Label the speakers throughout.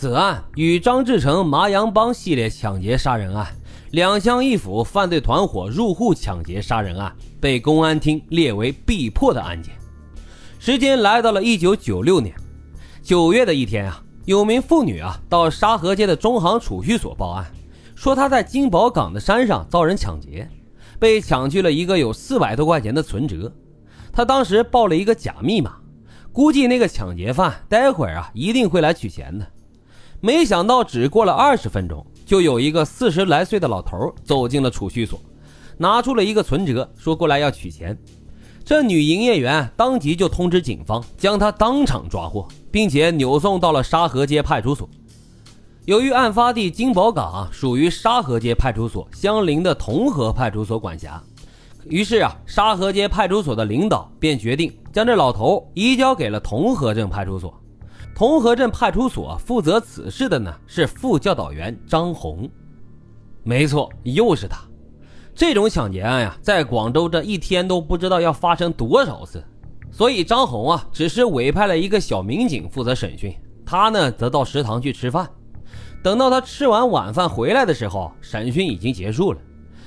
Speaker 1: 此案与张志成麻阳帮系列抢劫杀人案、两乡一府犯罪团伙入户抢劫杀人案被公安厅列为必破的案件。时间来到了一九九六年九月的一天啊，有名妇女啊到沙河街的中行储蓄所报案，说她在金宝岗的山上遭人抢劫，被抢去了一个有四百多块钱的存折。她当时报了一个假密码，估计那个抢劫犯待会儿啊一定会来取钱的。没想到，只过了二十分钟，就有一个四十来岁的老头走进了储蓄所，拿出了一个存折，说过来要取钱。这女营业员当即就通知警方，将他当场抓获，并且扭送到了沙河街派出所。由于案发地金宝岗属于沙河街派出所相邻的同和派出所管辖，于是啊，沙河街派出所的领导便决定将这老头移交给了同和镇派出所。同和镇派出所负责此事的呢是副教导员张红，没错，又是他。这种抢劫案呀，在广州这一天都不知道要发生多少次，所以张红啊，只是委派了一个小民警负责审讯，他呢则到食堂去吃饭。等到他吃完晚饭回来的时候，审讯已经结束了。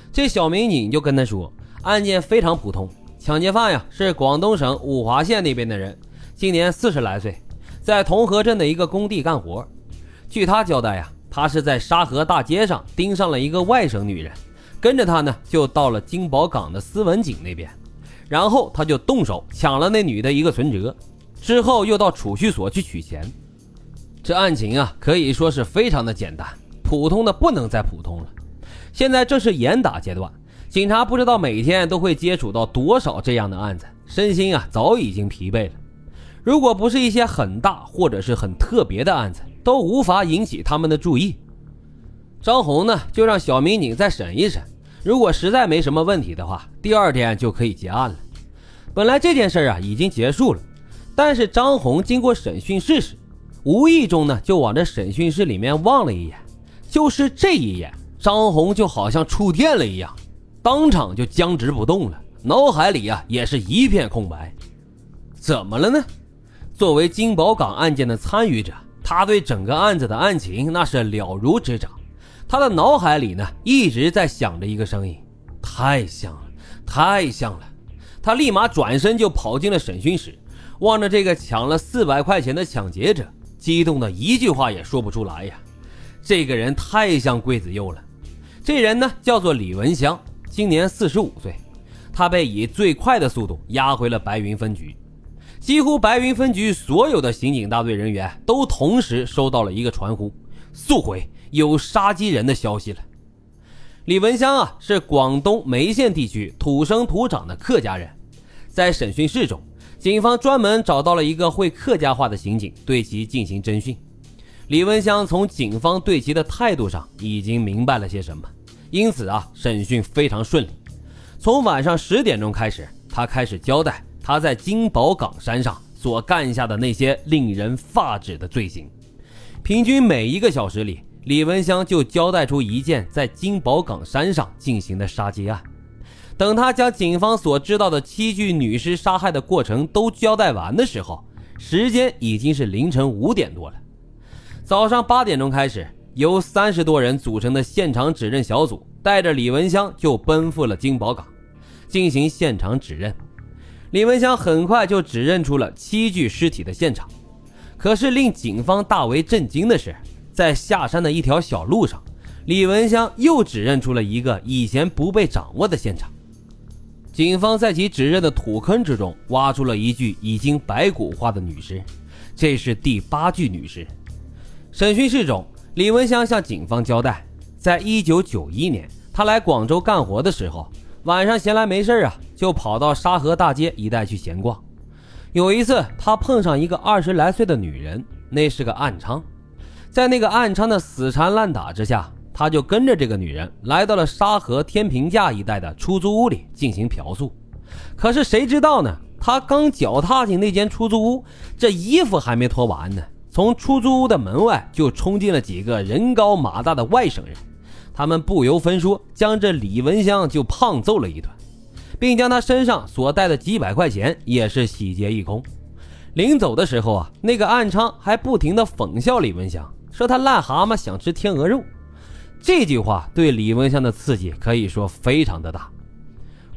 Speaker 1: 这小民警就跟他说，案件非常普通，抢劫犯呀是广东省五华县那边的人，今年四十来岁。在同和镇的一个工地干活，据他交代呀，他是在沙河大街上盯上了一个外省女人，跟着他呢就到了金宝港的斯文井那边，然后他就动手抢了那女的一个存折，之后又到储蓄所去取钱。这案情啊可以说是非常的简单，普通的不能再普通了。现在正是严打阶段，警察不知道每天都会接触到多少这样的案子，身心啊早已经疲惫了。如果不是一些很大或者是很特别的案子，都无法引起他们的注意。张红呢，就让小民警再审一审，如果实在没什么问题的话，第二天就可以结案了。本来这件事啊已经结束了，但是张红经过审讯室时，无意中呢就往这审讯室里面望了一眼，就是这一眼，张红就好像触电了一样，当场就僵直不动了，脑海里啊也是一片空白。怎么了呢？作为金宝岗案件的参与者，他对整个案子的案情那是了如指掌。他的脑海里呢一直在想着一个声音：太像了，太像了。他立马转身就跑进了审讯室，望着这个抢了四百块钱的抢劫者，激动的一句话也说不出来呀。这个人太像桂子佑了。这人呢叫做李文香，今年四十五岁。他被以最快的速度押回了白云分局。几乎白云分局所有的刑警大队人员都同时收到了一个传呼：速回，有杀鸡人的消息了。李文香啊，是广东梅县地区土生土长的客家人。在审讯室中，警方专门找到了一个会客家话的刑警，对其进行侦讯。李文香从警方对其的态度上已经明白了些什么，因此啊，审讯非常顺利。从晚上十点钟开始，他开始交代。他在金宝岗山上所干下的那些令人发指的罪行，平均每一个小时里，李文香就交代出一件在金宝岗山上进行的杀劫案。等他将警方所知道的七具女尸杀害的过程都交代完的时候，时间已经是凌晨五点多了。早上八点钟开始，由三十多人组成的现场指认小组带着李文香就奔赴了金宝岗，进行现场指认。李文香很快就指认出了七具尸体的现场，可是令警方大为震惊的是，在下山的一条小路上，李文香又指认出了一个以前不被掌握的现场。警方在其指认的土坑之中挖出了一具已经白骨化的女尸，这是第八具女尸。审讯室中，李文香向警方交代，在一九九一年，他来广州干活的时候。晚上闲来没事啊，就跑到沙河大街一带去闲逛。有一次，他碰上一个二十来岁的女人，那是个暗娼。在那个暗娼的死缠烂打之下，他就跟着这个女人来到了沙河天平架一带的出租屋里进行嫖宿。可是谁知道呢？他刚脚踏进那间出租屋，这衣服还没脱完呢，从出租屋的门外就冲进了几个人高马大的外省人。他们不由分说，将这李文香就胖揍了一顿，并将他身上所带的几百块钱也是洗劫一空。临走的时候啊，那个暗娼还不停地讽笑李文香，说他癞蛤蟆想吃天鹅肉。这句话对李文香的刺激可以说非常的大。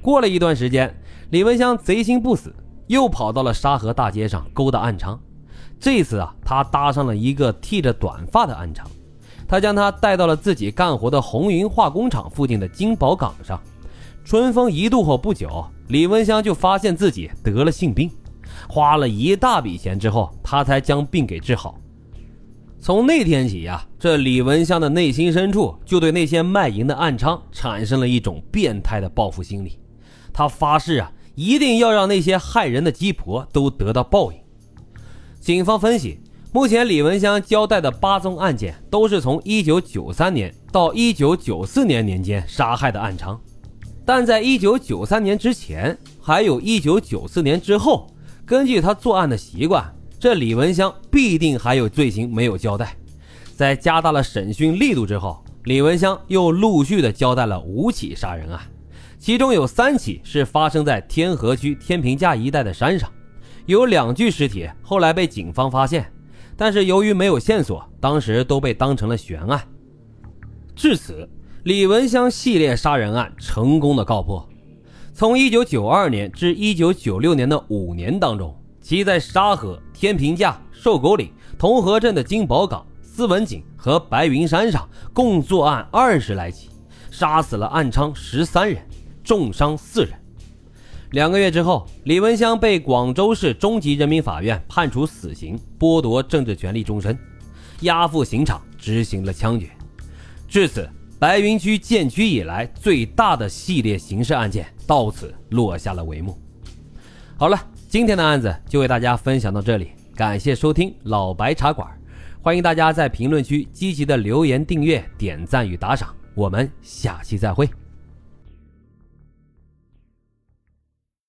Speaker 1: 过了一段时间，李文香贼心不死，又跑到了沙河大街上勾搭暗娼。这次啊，他搭上了一个剃着短发的暗娼，他将她带到了自己干活的红云化工厂附近的金宝岗上。春风一度后不久，李文香就发现自己得了性病，花了一大笔钱之后，他才将病给治好。从那天起呀，这李文香的内心深处就对那些卖淫的暗娼产生了一种变态的报复心理。他发誓啊，一定要让那些害人的鸡婆都得到报应。警方分析，目前李文香交代的八宗案件都是从1993年到1994年年间杀害的暗娼，但在1993年之前，还有一994年之后，根据他作案的习惯。这李文香必定还有罪行没有交代，在加大了审讯力度之后，李文香又陆续的交代了五起杀人案，其中有三起是发生在天河区天平架一带的山上，有两具尸体后来被警方发现，但是由于没有线索，当时都被当成了悬案。至此，李文香系列杀人案成功的告破。从1992年至1996年的五年当中。其在沙河、天平架、瘦狗岭、同河镇的金宝岗、斯文井和白云山上共作案二十来起，杀死了暗娼十三人，重伤四人。两个月之后，李文香被广州市中级人民法院判处死刑，剥夺政治权利终身，押赴刑场执行了枪决。至此，白云区建区以来最大的系列刑事案件到此落下了帷幕。好了。今天的案子就为大家分享到这里，感谢收听老白茶馆，欢迎大家在评论区积极的留言、订阅、点赞与打赏，我们下期再会。